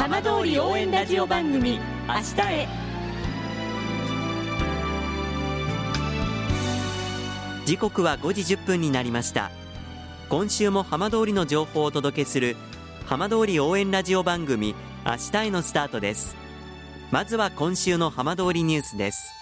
浜通り応援ラジオ番組明日へ。時刻は5時1分になりました。今週も浜通りの情報をお届けする浜通り応援ラジオ番組明日へのスタートです。まずは今週の浜通りニュースです。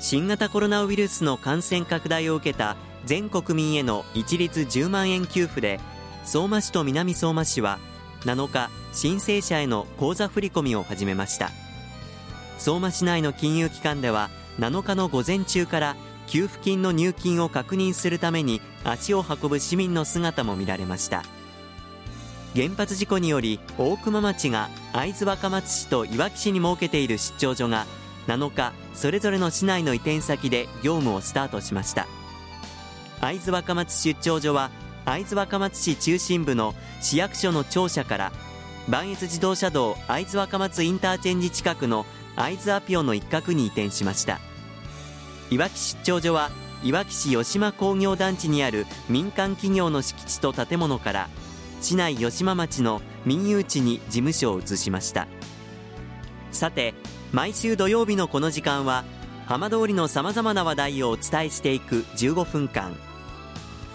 新型コロナウイルスの感染拡大を受けた全国民への一律10万円給付で相馬市と南相馬市は7日申請者への口座振込を始めました。相馬市内の金融機関では7日の午前中から給付金の入金を確認するために足を運ぶ市民の姿も見られました。原発事故により大熊町が会津若松市といわき市に設けている出張所が7日それぞれの市内の移転先で業務をスタートしました。会津若松出張所は会津若松市中心部の市役所の庁舎から磐越自動車道会津若松インターチェンジ近くの会津アピオの一角に移転しました。いわき出張所はいわき市吉島工業団地にある民間企業の敷地と建物から市内吉間町の民有地に事務所を移しました。さて毎週土曜日のこの時間は浜通りのさまざまな話題をお伝えしていく15分間。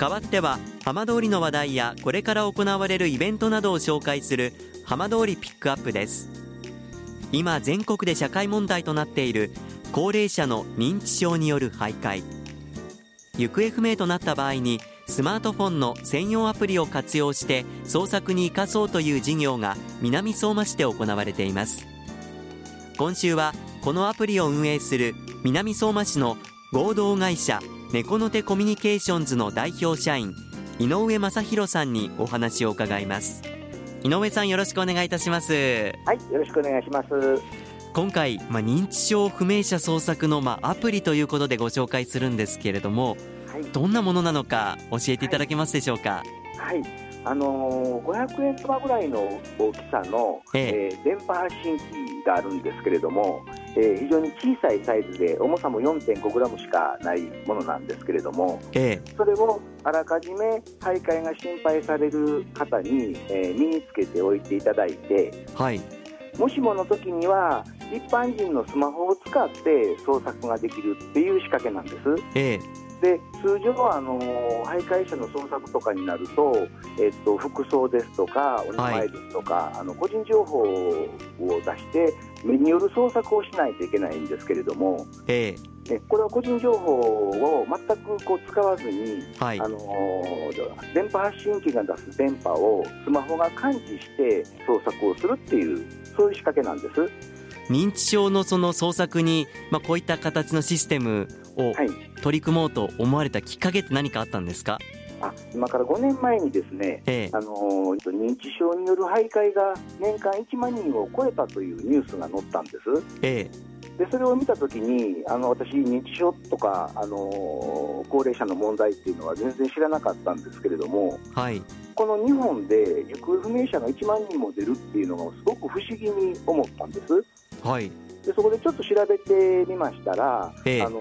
代わっては浜通りの話題やこれから行われるイベントなどを紹介する浜通りピックアップです。今全国で社会問題となっている高齢者の認知症による徘徊。行方不明となった場合にスマートフォンの専用アプリを活用して捜索に生かそうという事業が南相馬市で行われています。今週はこのアプリを運営する南相馬市の合同会社猫の手コミュニケーションズの代表社員井上正弘さんにお話を伺います。井上さんよろしくお願いいたします。はいよろしくお願いします。今回、まあ、認知症不明者捜索の、まあ、アプリということでご紹介するんですけれども、はい、どんなものなのか教えていただけますでしょうか？はい、はい、あのー、500円玉ぐらいの大きさの、ええ。えー、電波発信機があるんですけれども、えー、非常に小さいサイズで重さも 4.5g しかないものなんですけれども、ええ、それをあらかじめ徘徊が心配される方に、えー、身につけておいていただいて、はい、もしもの時には一般人のスマホを使って捜索ができるっていう仕掛けなんです。ええで通常はあの徘徊者の捜索とかになると、えっと、服装ですとかお名前ですとか、はい、あの個人情報を出して目による捜索をしないといけないんですけれども、えー、これは個人情報を全くこう使わずに、はい、あの電波発信機が出す電波をスマホが感知して捜索をするっていうそういう仕掛けなんです。認知症のその捜索に、まあ、こういった形のシステムを取り組もうと思われたきっかけって何かあったんですか、あ今から5年前にですね、ええ、あの認知症による徘徊が年間1万人を超えたというニュースが載ったんです。ええ。でそれを見たときにあの私、認知症とかあの高齢者の問題っていうのは全然知らなかったんですけれども、はい、この日本で行方不明者が1万人も出るっていうのがすごく不思議に思ったんです。はい。でそこでちょっと調べてみましたら、ええ、あの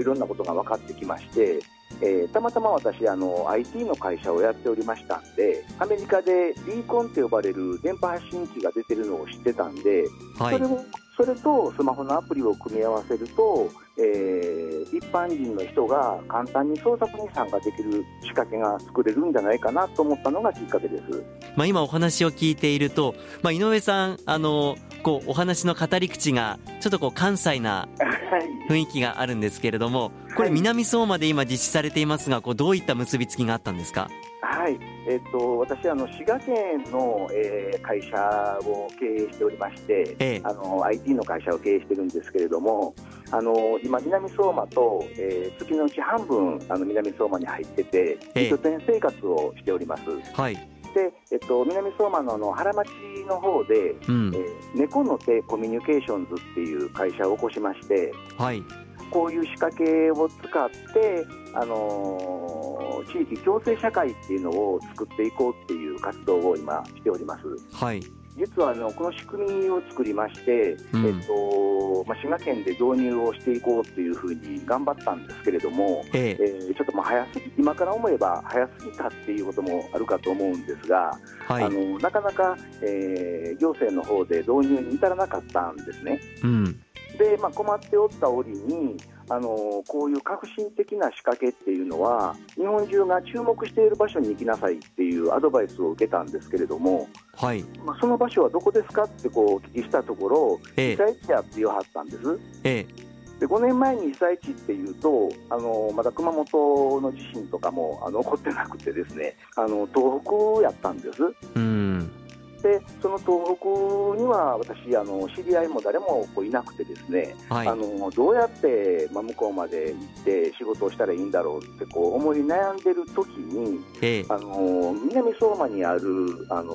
いろんなことが分かってきまして、えー、たまたま私あの IT の会社をやっておりましたんでアメリカでビーコンと呼ばれる電波発信機が出てるのを知ってたんで、はい、それをそれとスマホのアプリを組み合わせると、えー、一般人の人が簡単に捜索に参加できる仕掛けが作れるんじゃないかなと思ったのがきっかけです。まあ、今お話を聞いていると、まあ、井上さんあのこうお話の語り口がちょっとこう関西な雰囲気があるんですけれども、これ南相馬で今実施されていますがこうどういった結びつきがあったんですか？はい、えっ、ー、と私あの滋賀県の、えー、会社を経営しておりまして、ええ、あの IT の会社を経営してるんですけれども、あの今南相馬と、えー、月のうち半分あの南相馬に入ってて、え拠点生活をしております。はい。で、えっと、南相馬のあの原町の方で、うん、えー、猫の手コミュニケーションズっていう会社を起こしまして、はい、こういう仕掛けを使って、あのー、地域共生社会っていうのを作っていこうっていう活動を今しております。はい実はあのこの仕組みを作りまして、うん、えっとまあ、滋賀県で導入をしていこうというふうに頑張ったんですけれども、ええ。えー、ちょっとまあ早すぎ今から思えば早すぎたっていうこともあるかと思うんですが、はい、あのなかなか、えー、行政の方で導入に至らなかったんですね。うん。で、まあ、困っておった折にあのこういう革新的な仕掛けっていうのは日本中が注目している場所に行きなさいっていうアドバイスを受けたんですけれども、はいまあ、その場所はどこですかってこうお聞きしたところ、ええ、被災地やって言わはったんです。ええで5年前に被災地っていうとあのまだ熊本の地震とかもあの起こってなくてですねあの東北やったんです。うんでその東北には私あの知り合いも誰もこういなくてですね、はい、あのどうやって、まあ、向こうまで行って仕事をしたらいいんだろうってこう思い悩んでる時に、ええ、あの南相馬にあるあの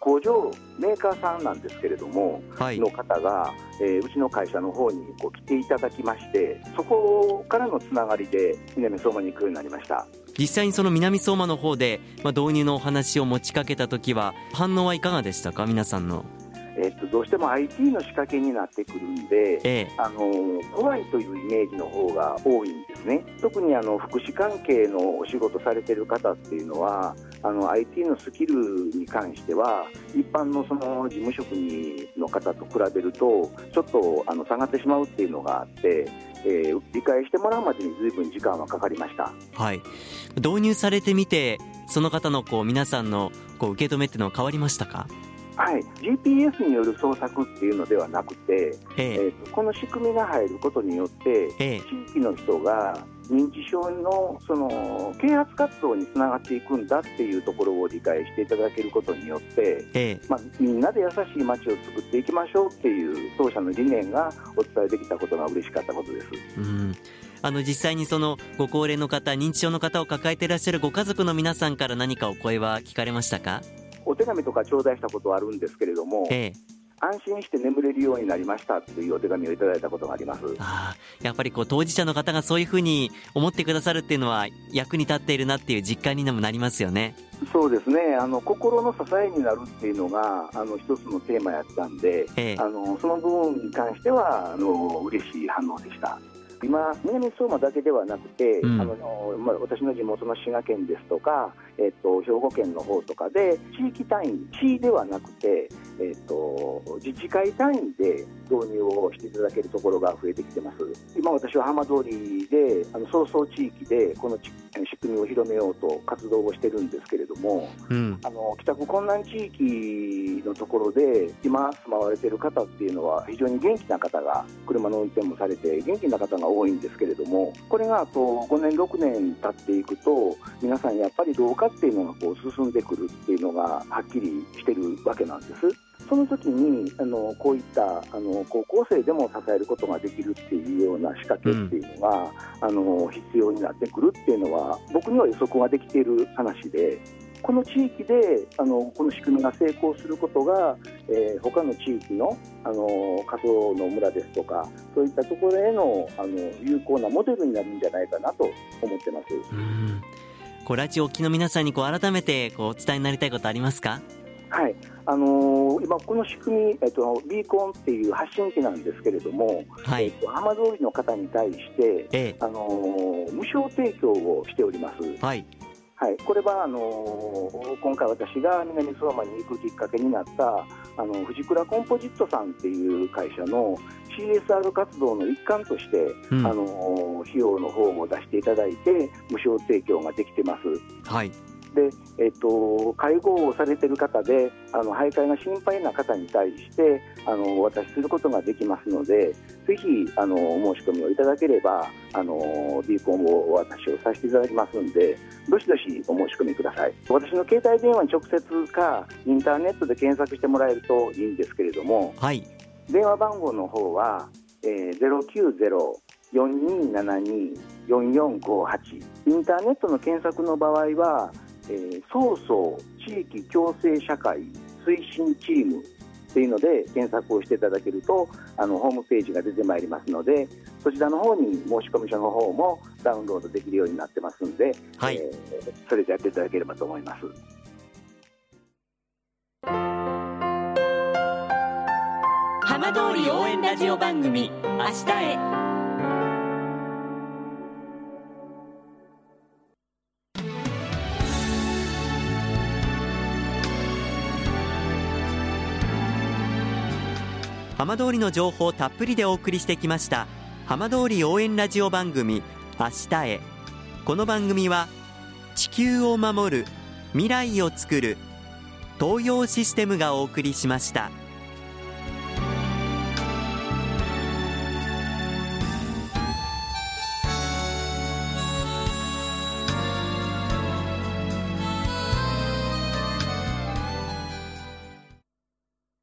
工場メーカーさんなんですけれども、はい、の方が、えー、うちの会社の方にこう来ていただきましてそこからのつながりで南相馬に行くようになりました実際にその南相馬の方で、まあ、導入のお話を持ちかけた時は反応はいかがでしたか？皆さんの。えっと、どうしても IT の仕掛けになってくるんで、ええ、あの怖いというイメージの方が多いんですね。特にあの福祉関係のお仕事されてる方っていうのはあの IT のスキルに関しては一般のその事務職人の方と比べるとちょっとあの下がってしまうっていうのがあって、えー、理解してもらうまでにずいぶん時間はかかりました。はい。導入されてみてその方のこう皆さんのこう受け止めっていうのは変わりましたか？はい、GPS による捜索っていうのではなくて、ええ。ー、この仕組みが入ることによって、ええ、地域の人が認知症のその啓発活動につながっていくんだっていうところを理解していただけることによって、ええ、まあ、みんなで優しい街を作っていきましょうっていう当社の理念がお伝えできたことが嬉しかったことです。うん。あの実際にそのご高齢の方認知症の方を抱えていらっしゃるご家族の皆さんから何かお声は聞かれましたか？お手紙とか頂戴したことはあるんですけれども、ええ、安心して眠れるようになりましたというお手紙をいただいたことがありますあやっぱりこう当事者の方がそういうふうに思ってくださるっていうのは役に立っているなっていう実感にもなりますよね。そうですねあの心の支えになるっていうのがあの一つのテーマやったんで、ええ、あのその部分に関してはあの嬉しい反応でした。今、南相馬だけではなくて、うん、あのまあ、私の地元の滋賀県ですとか、えっと、兵庫県の方とかで、地域単位、市ではなくて、えっと、自治会単位で導入をしていただけるところが増えてきてます。今、私は浜通りで、あの早々地域で、この仕組みを広めようと活動をしてるんですけれども、うん、あの帰宅困難地域のところで、今住まわれている方っていうのは、非常に元気な方が、車の運転もされて、元気な方が多いんですけれどもこれがあと5年6年経っていくと皆さんやっぱり老化っていうのがこう進んでくるっていうのがはっきりしてるわけなんです。その時にあのこういったあの高校生でも支えることができるっていうような仕掛けっていうのが、うん、あの必要になってくるっていうのは僕には予測ができている話でこの地域であのこの仕組みが成功することが、えー、他の地域のあの仮想の村ですとかそういったところへのあの有効なモデルになるんじゃないかなと思ってます。うんこうラジオ機の皆さんにこう改めてこうお伝えになりたいことありますか、あのー、今、この仕組み、えっと、ビーコンっていう発信機なんですけれども、はい、えっと、浜通りの方に対して、ええ、あのー、無償提供をしております。はい。はい、これはあのー、今回私が南相馬に行くきっかけになったあの藤倉コンポジットさんっていう会社の CSR 活動の一環として、うん、あの費用の方を出していただいて無償提供ができてます。はいでえっと、介護をされている方であの徘徊が心配な方に対してあのお渡しすることができますのでぜひあのお申し込みをいただければあの D コンをお渡しをさせていただきますんでどしどしお申し込みください。私の携帯電話に直接かインターネットで検索してもらえるといいんですけれども、はい、電話番号の方は、えー、090-4272-4458インターネットの検索の場合は、えー、早々地域共生社会推進チームっていうので検索をしていただけるとあのホームページが出てまいりますのでそちらの方に申込書の方もダウンロードできるようになってますんで、はいえー、それでやっていただければと思います。浜通り応援ラジオ番組明日へ浜通りの情報をたっぷりでお送りしてきました浜通り応援ラジオ番組明日へこの番組は地球を守る未来をつくる東洋システムがお送りしました。